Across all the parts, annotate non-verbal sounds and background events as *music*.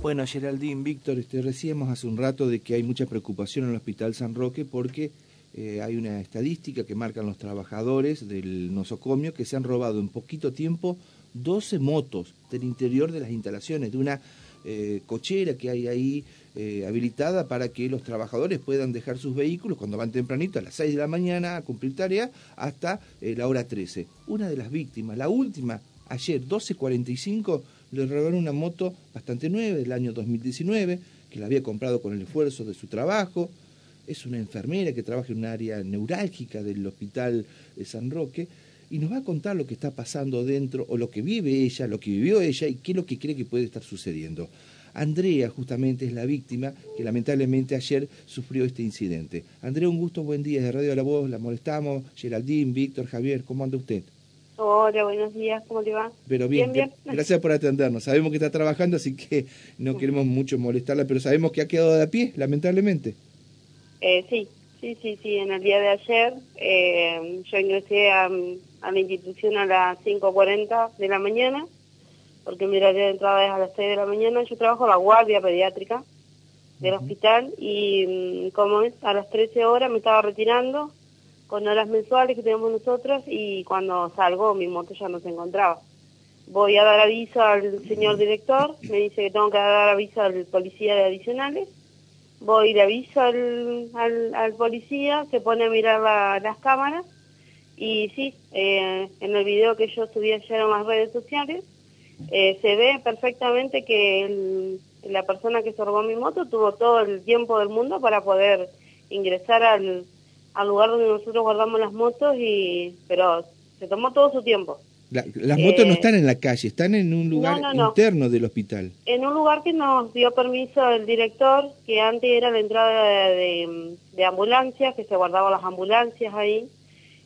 Bueno, Geraldine, Víctor, este, hace un rato de que hay mucha preocupación en el Hospital San Roque porque eh, hay una estadística que marcan los trabajadores del nosocomio que se han robado en poquito tiempo 12 motos del interior de las instalaciones, de una eh, cochera que hay ahí eh, habilitada para que los trabajadores puedan dejar sus vehículos cuando van tempranito a las 6 de la mañana a cumplir tarea hasta la hora 13. Una de las víctimas, la última, ayer 12.45, le robaron una moto bastante nueva del año 2019, que la había comprado con el esfuerzo de su trabajo. Es una enfermera que trabaja en un área neurálgica del hospital de San Roque y nos va a contar lo que está pasando dentro o lo que vive ella, lo que vivió ella y qué es lo que cree que puede estar sucediendo. Andrea justamente es la víctima que lamentablemente ayer sufrió este incidente. Andrea, un gusto, buen día. De Radio la Voz la molestamos. Geraldine, Víctor, Javier, ¿cómo anda usted? Hola, buenos días, ¿cómo te va? Pero bien, bien, gracias por atendernos. Sabemos que está trabajando, así que no queremos mucho molestarla, pero sabemos que ha quedado de pie, lamentablemente. Eh, sí, sí, sí, sí. En el día de ayer eh, yo ingresé a, la institución a las 5.40 de la mañana, porque mi horario de entrada es a las 6 de la mañana. Yo trabajo en la guardia pediátrica del hospital y mm, como es, a las 13 horas me estaba retirando con horas mensuales que tenemos nosotros y cuando salgo mi moto ya no se encontraba. Voy a dar aviso al señor director, me dice que tengo que dar aviso al policía de adicionales. Voy y le aviso al, al, policía, se pone a mirar las cámaras y sí, eh, en el video que yo subí ayer a las redes sociales, eh, se ve perfectamente que la persona que se robó mi moto tuvo todo el tiempo del mundo para poder ingresar al, al lugar donde nosotros guardamos las motos, y pero se tomó todo su tiempo. las motos no eh, están en la calle, están en un lugar interno del hospital. En un lugar que nos dio permiso el director, que antes era la entrada de, ambulancias, que se guardaban las ambulancias ahí,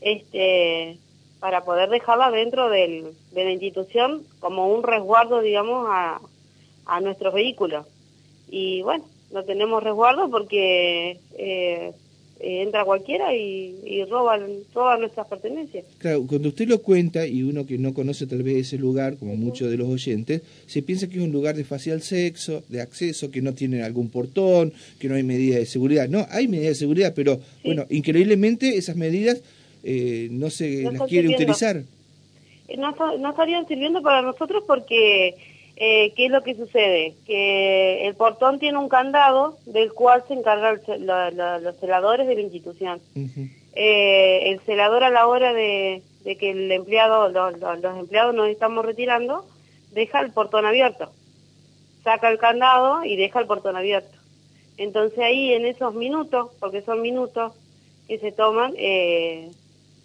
este para poder dejarla dentro del, de la institución como un resguardo, digamos, a, a nuestros vehículos. Y bueno, no tenemos resguardo porque eh, eh, entra cualquiera y, y roban todas nuestras pertenencias. Claro, cuando usted lo cuenta y uno que no conoce tal vez ese lugar, como muchos de los oyentes, se piensa que es un lugar de facial sexo, de acceso, que no tiene algún portón, que no hay medidas de seguridad. No, hay medidas de seguridad, pero bueno, increíblemente esas medidas eh, no se las quiere utilizar. No, no estarían sirviendo para nosotros porque eh, ¿qué es lo que sucede? Que el portón tiene un candado del cual se encargan los celadores de la institución. eh, el celador a la hora de, que el empleado, los empleados nos estamos retirando, deja el portón abierto. Saca el candado y deja el portón abierto. Entonces ahí en esos minutos, porque son minutos que se toman, eh,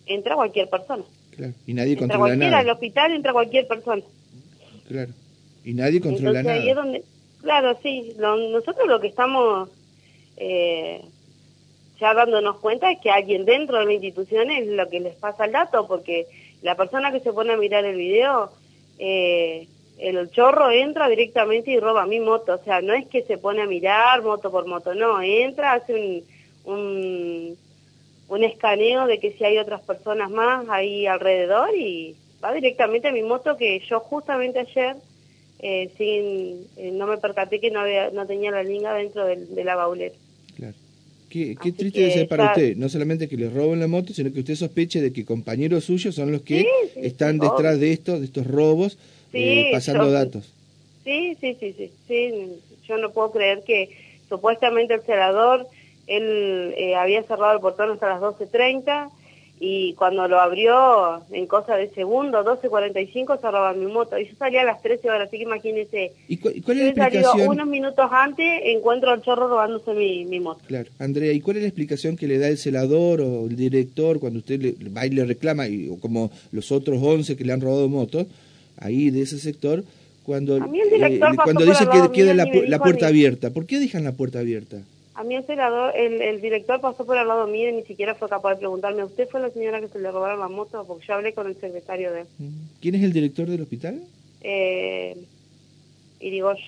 entra cualquier persona. Claro. Y nadie entra cualquiera, nada. Al hospital entra cualquier persona. Claro. Y nadie controla nada. Ahí es donde, claro, sí. nosotros lo que estamos eh, ya dándonos cuenta es que alguien dentro de la institución es lo que les pasa el dato, porque la persona que se pone a mirar el video, eh, el chorro entra directamente y roba mi moto. O sea, no es que se pone a mirar moto por moto, no. Entra, hace un, un, un escaneo de que si hay otras personas más ahí alrededor y va directamente a mi moto que yo justamente ayer eh, sin, eh, no me percaté que no, había, no tenía la linga dentro de la baulera. Claro. Qué, qué triste debe ser para usted, no solamente que le roben la moto, sino que usted sospeche de que compañeros suyos son los que están detrás de esto, de estos robos, eh, pasando datos. Sí, sí, sí, sí, sí, yo no puedo creer que supuestamente el celador, él eh, había cerrado el portón hasta las 12.30, y cuando lo abrió en cosa de segundo, 12.45, cerraba mi moto. Y yo salía a las 13 horas, así que imagínese. ¿Y cuál, es la explicación? unos minutos antes, encuentro al chorro robándose mi, mi, moto. Claro. Andrea, ¿y cuál es la explicación que le da el celador o el director cuando usted le, va y le reclama, y, o como los otros 11 que le han robado motos, ahí de ese sector, cuando, eh, cuando dice que queda la, la puerta abierta? ¿Por qué dejan la puerta abierta? A mí el celador, el, el, director pasó por al lado mío y ni siquiera fue capaz de preguntarme, ¿usted fue la señora que se le robaron la moto? Porque yo hablé con el secretario de él. Mm. ¿Quién es el director del hospital? Eh, Irigoyen,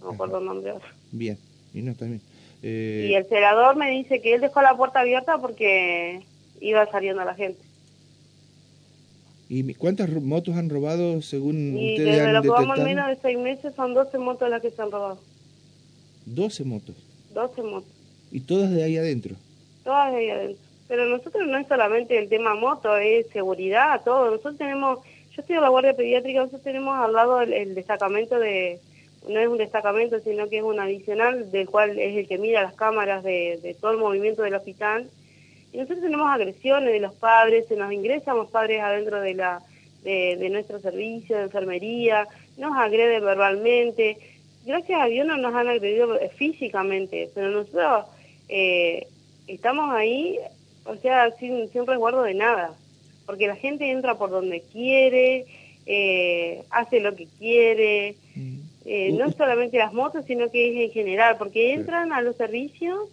no me acuerdo el nombre ahora. Bien, y no, también. Eh... Y el celador me dice que él dejó la puerta abierta porque iba saliendo la gente. ¿Y cuántas muertos han robado según y ustedes desde han lo que vamos detectado? al menos de seis meses son 12 motos las que se han robado. 12 motos. 12 motos. Y todas de ahí adentro. Todas de ahí adentro. Pero nosotros no es solamente el tema moto, es seguridad, todo. Nosotros tenemos, yo estoy en la Guardia Pediátrica, nosotros tenemos al lado el, el destacamento de, no es un destacamento, sino que es un adicional, del cual es el que mira las cámaras de, de todo el movimiento del hospital. Y nosotros tenemos agresiones de los padres, se nos ingresan los padres adentro de la de, de nuestro servicio de enfermería, nos agreden verbalmente. Gracias a Dios no nos han agredido físicamente, pero nosotros eh, estamos ahí, o sea, sin, sin resguardo de nada, porque la gente entra por donde quiere, eh, hace lo que quiere, Mm. eh, no solamente las motos, sino que es en general, porque entran a los servicios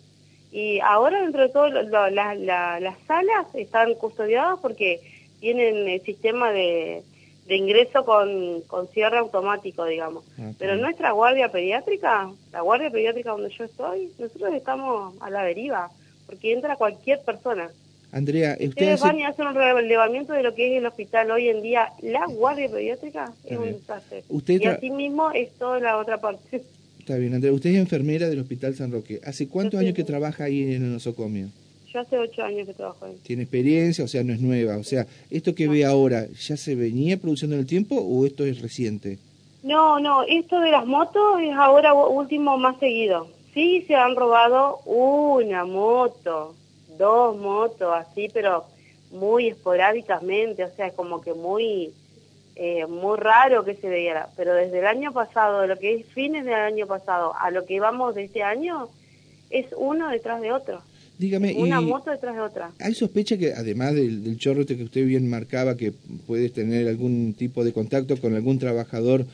y ahora dentro de todo lo- lo- la- la- las salas están custodiadas porque tienen el sistema de, de ingreso con, con cierre automático, digamos. Pero nuestra guardia pediátrica, la guardia pediátrica donde yo estoy, nosotros estamos a la deriva, porque entra cualquier persona. Andrea, usted Ustedes hace... van y hacen un relevamiento de lo que es el hospital hoy en día. La guardia pediátrica es un desastre. Usted Y así mismo es toda la otra parte. Está bien, Andrea. Usted es enfermera del Hospital San Roque. ¿Hace cuántos sí. años que trabaja ahí en el nosocomio? Yo hace ocho años que trabajo ahí. ¿Tiene experiencia? O sea, no es nueva. O sea, ¿esto que ve ahora ya se venía produciendo en el tiempo o esto es reciente? No, no, esto de las motos es ahora último más seguido. Sí se han robado una moto, dos motos, así, pero muy esporádicamente, o sea, como que muy eh, muy raro que se veía. Pero desde el año pasado, de lo que es fines del año pasado a lo que vamos de este año, es uno detrás de otro. Dígame, Una y moto detrás de otra. ¿hay sospecha que además del, del chorro este que usted bien marcaba, que puedes tener algún tipo de contacto con algún trabajador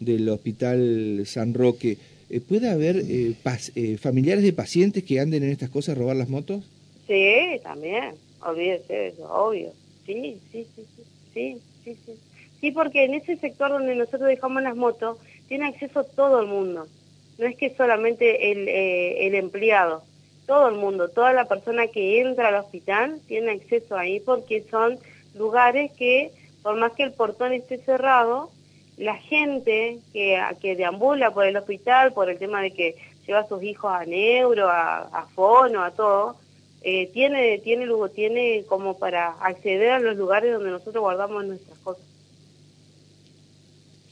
del Hospital San Roque, eh, ¿puede haber eh, pas- eh, familiares de pacientes que anden en estas cosas a robar las motos? Sí, también, olvídese de eso, obvio. Sí, sí, sí, sí, sí, sí, sí. Sí, porque en ese sector donde nosotros dejamos las motos, tiene acceso todo el mundo. No es que solamente el, eh, el empleado, todo el mundo, toda la persona que entra al hospital tiene acceso ahí porque son lugares que, por más que el portón esté cerrado, la gente que, que deambula por el hospital, por el tema de que lleva a sus hijos a neuro, a, fono, a todo, eh, tiene, tiene, tiene como para acceder a los lugares donde nosotros guardamos nuestras cosas.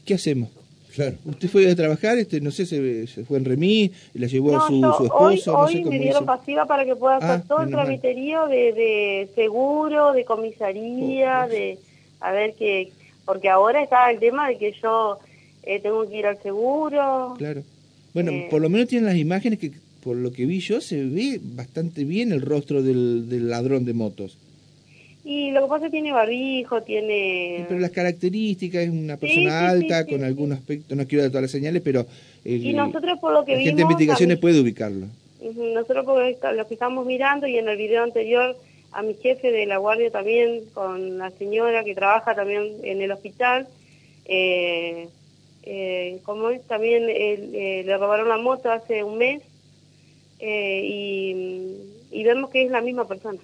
¿Qué hacemos? Claro. Usted fue a trabajar, este, no sé, se, se fue en remis, la llevó a No, su, yo su hoy, esposo, no hoy me dieron hizo. pasiva para que pueda hacer Ah, todo el tramiterío de, de seguro, de comisaría, Oh, de a ver qué, porque ahora está el tema de que yo eh, tengo que ir al seguro. Claro. Bueno, Eh. por lo menos tienen las imágenes que, por lo que vi yo, se ve bastante bien el rostro del, del ladrón de motos. Y lo que pasa es que tiene barbijo, tiene... Pero las características, es una Sí, persona sí, sí, alta, sí, con sí. algún aspecto, no quiero dar todas las señales, pero el, Y nosotros por lo que la gente de vimos, investigaciones mí- puede ubicarlo. Nosotros está- lo que estamos mirando y en el video anterior a mi jefe de la guardia también, con la señora que trabaja también en el hospital, eh, eh, como es, también eh, le robaron la moto hace un mes eh, y, y vemos que es la misma persona,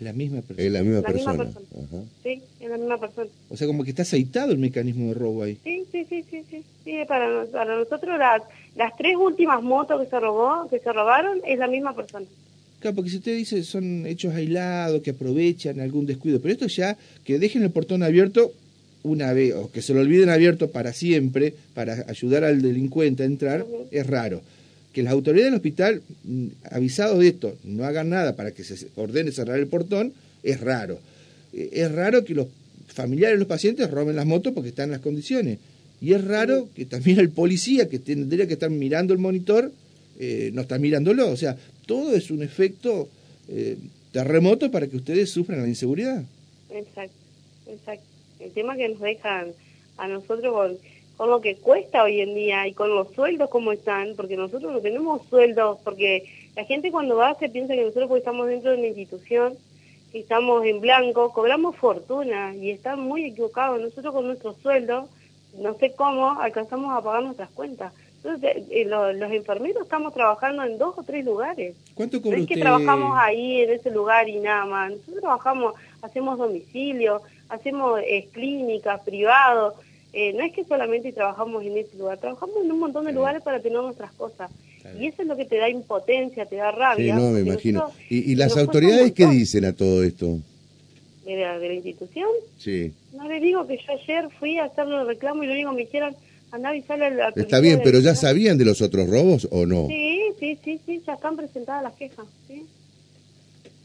La misma persona. Es la misma La misma persona. Ajá. ¿sí? Es la misma persona. O sea, como que está aceitado el mecanismo de robo ahí. Sí, sí, sí, sí, sí. sí para, para nosotros las, las tres últimas motos que se robó, que se robaron, es la misma persona. Claro, porque si usted dice son hechos aislados, que aprovechan algún descuido, pero esto ya, que dejen el portón abierto una vez, o que se lo olviden abierto para siempre, para ayudar al delincuente a entrar, es raro. Que las autoridades del hospital, mm, avisados de esto, no hagan nada para que se ordene cerrar el portón, es raro. Eh, Es raro que los familiares de los pacientes roben las motos porque están en las condiciones. Y es raro que también el policía, que tendría que estar mirando el monitor, eh, no está mirándolo. O sea, todo es un efecto eh, terremoto para que ustedes sufran la inseguridad. Exacto, exacto. El tema que nos dejan a nosotros con, con lo que cuesta hoy en día y con los sueldos como están, porque nosotros no tenemos sueldos, porque la gente cuando va se piensa que nosotros porque estamos dentro de una institución, que estamos en blanco, cobramos fortuna y están muy equivocados. Nosotros con nuestro sueldo, no sé cómo, alcanzamos a pagar nuestras cuentas. Entonces, eh, lo- los enfermeros estamos trabajando en dos o tres lugares. ¿Cuánto No es que usted? trabajamos ahí en ese lugar y nada más. Nosotros trabajamos, hacemos domicilio, hacemos eh, clínicas, privados, eh, no es que solamente trabajamos en ese lugar, trabajamos en un montón de lugares para tener nuestras cosas. Y eso es lo que te da impotencia, te da rabia. Sí, no, me imagino. ¿Y, las autoridades qué dicen a todo esto? ¿De la, ¿De la, institución? Sí. No le digo que yo ayer fui a hacerle el reclamo y lo único que me dijeron, andá a avisarle al Está bien, pero ¿ya sabían de los otros robos o no? Sí, sí, sí, sí, ya están presentadas las quejas, sí.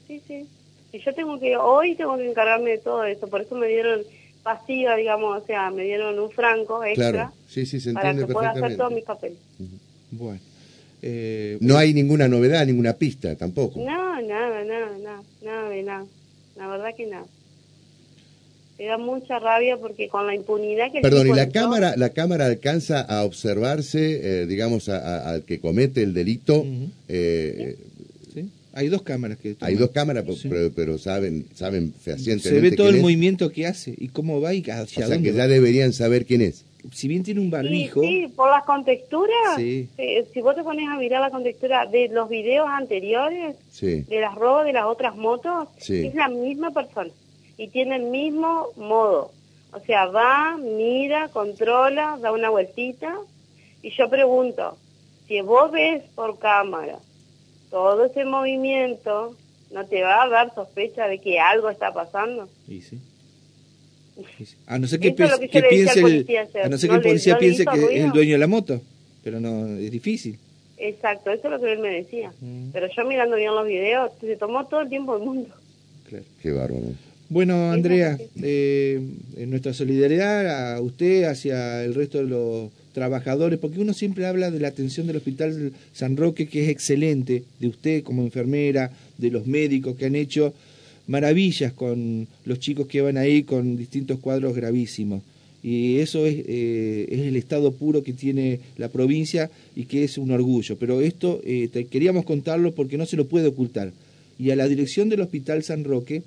Sí, sí. Y yo tengo que, hoy tengo que encargarme de todo eso, por eso me dieron pasiva, digamos, o sea, me dieron un franco extra claro. sí, sí, se para que pueda hacer todos mis papeles. Bueno. Eh, no hay ninguna novedad, ninguna pista tampoco. No, nada, nada, nada, nada de nada. La verdad que nada. Me da mucha rabia porque con la impunidad que... Perdón, ¿y la cámara, la cámara alcanza a observarse, eh, digamos, al que comete el delito? eh, hay dos cámaras que... Hay dos cámaras, pero, saben saben fehacientemente Se ve todo el movimiento que hace y cómo va y hacia o sea, que ya deberían saber quién es. Si bien tiene un barbijo... Sí, por las contexturas. Sí. Si, vos te pones a mirar la contextura de los videos anteriores, de las robos de las otras motos, es la misma persona y tiene el mismo modo. O sea, va, mira, controla, da una vueltita. Y yo pregunto, si vos ves por cámara todo ese movimiento, ¿no te va a dar sospecha de que algo está pasando? Sí, sí. A no ser que, piense el, a no ser que el policía piense que es el dueño de la moto, pero no, es difícil. Exacto, eso es lo que él me decía. Mm. Pero yo mirando bien los videos, se tomó todo el tiempo del mundo. Claro. Qué bárbaro. Bueno, Andrea, eh, en nuestra solidaridad a usted, hacia el resto de los trabajadores, porque uno siempre habla de la atención del Hospital San Roque, que es excelente, de usted como enfermera, de los médicos que han hecho maravillas con los chicos que van ahí con distintos cuadros gravísimos. Y eso es, eh, es el estado puro que tiene la provincia y que es un orgullo. Pero esto eh, queríamos contarlo porque no se lo puede ocultar. Y a la dirección del Hospital San Roque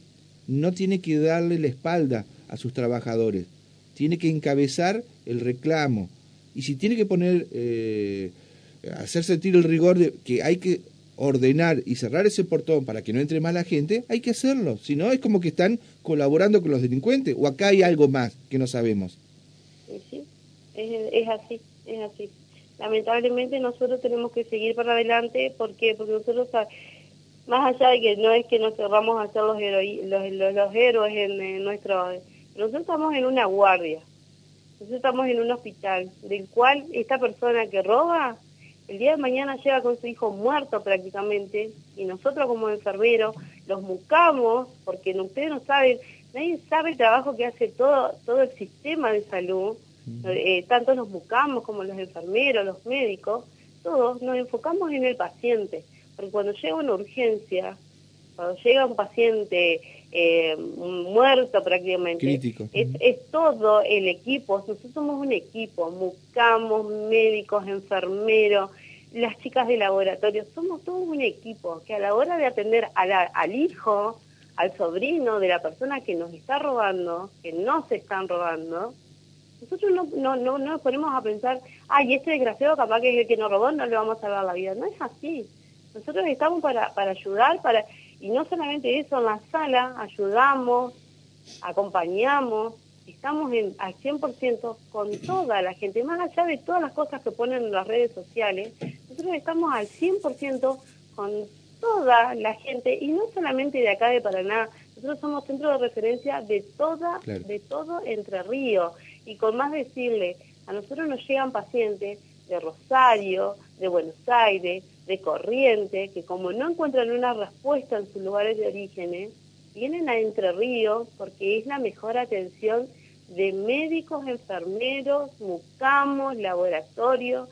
no tiene que darle la espalda a sus trabajadores, tiene que encabezar el reclamo, y si tiene que poner, eh, hacer sentir el rigor de que hay que ordenar y cerrar ese portón para que no entre más la gente, hay que hacerlo. Si no, es como que están colaborando con los delincuentes. O acá hay algo más que no sabemos. Sí, es, así, es así. Lamentablemente nosotros tenemos que seguir para adelante. ¿Por qué? Porque nosotros, más allá de que no es que nos cerramos a ser los, los, los, héroes en nuestro... Nosotros estamos en una guardia. Nosotros estamos en un hospital, del cual esta persona que roba, el día de mañana llega con su hijo muerto prácticamente, y nosotros como enfermeros los buscamos, porque ustedes no saben, nadie sabe el trabajo que hace todo, todo el sistema de salud, eh, tanto los buscamos como los enfermeros, los médicos, todos nos enfocamos en el paciente, porque cuando llega una urgencia, cuando llega un paciente eh, muerto prácticamente. Es, todo el equipo, nosotros somos un equipo, buscamos médicos, enfermeros, las chicas de laboratorio, somos todo un equipo que a la hora de atender al hijo, al sobrino de la persona que nos está robando, que no se están robando, nosotros no, no, no, nos ponemos a pensar, ay, este desgraciado capaz que es el que nos robó, no le vamos a salvar la vida. No es así. Nosotros estamos para, para ayudar, para y no solamente eso, en la sala ayudamos, acompañamos, estamos en, al 100% con *clears throat* toda la gente, más allá de todas las cosas que ponen en las redes sociales, nosotros estamos al 100% con toda la gente, y no solamente de acá de Paraná, nosotros somos centro de referencia de toda, de todo Entre Ríos, y con más decirle, a nosotros nos llegan pacientes de Rosario, de Buenos Aires, de corriente, que como no encuentran una respuesta en sus lugares de origen, vienen a Entre Ríos porque es la mejor atención de médicos, enfermeros, mucamos, laboratorios.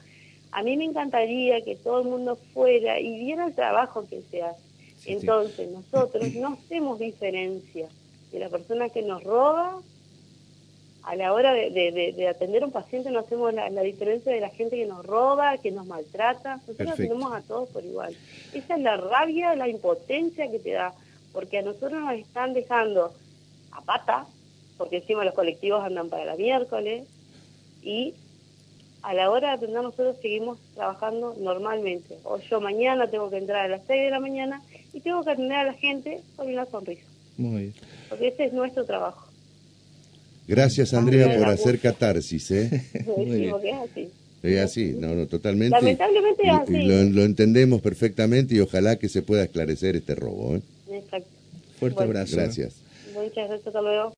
A mí me encantaría que todo el mundo fuera y viera el trabajo que se hace. Entonces, nosotros no hacemos diferencia de la persona que nos roba a la hora de, atender a un paciente no hacemos la, diferencia de la gente que nos roba, que nos maltrata, nosotros atendemos a todos por igual. Esa es la rabia, la impotencia que te da, porque a nosotros nos están dejando a pata, porque encima los colectivos andan para la miércoles, y a la hora de atender nosotros seguimos trabajando normalmente. O yo mañana tengo que entrar a las 6 de la mañana y tengo que atender a la gente con una sonrisa. Muy bien. Porque ese es nuestro trabajo. Gracias, Andrea, por hacer catarsis, ¿eh? *laughs* es así. Es así, no, no, totalmente. Lamentablemente es así. Lo, lo, entendemos perfectamente y ojalá que se pueda esclarecer este robo. ¿eh? Exacto. Fuerte abrazo. Gracias. Muchas gracias, hasta luego.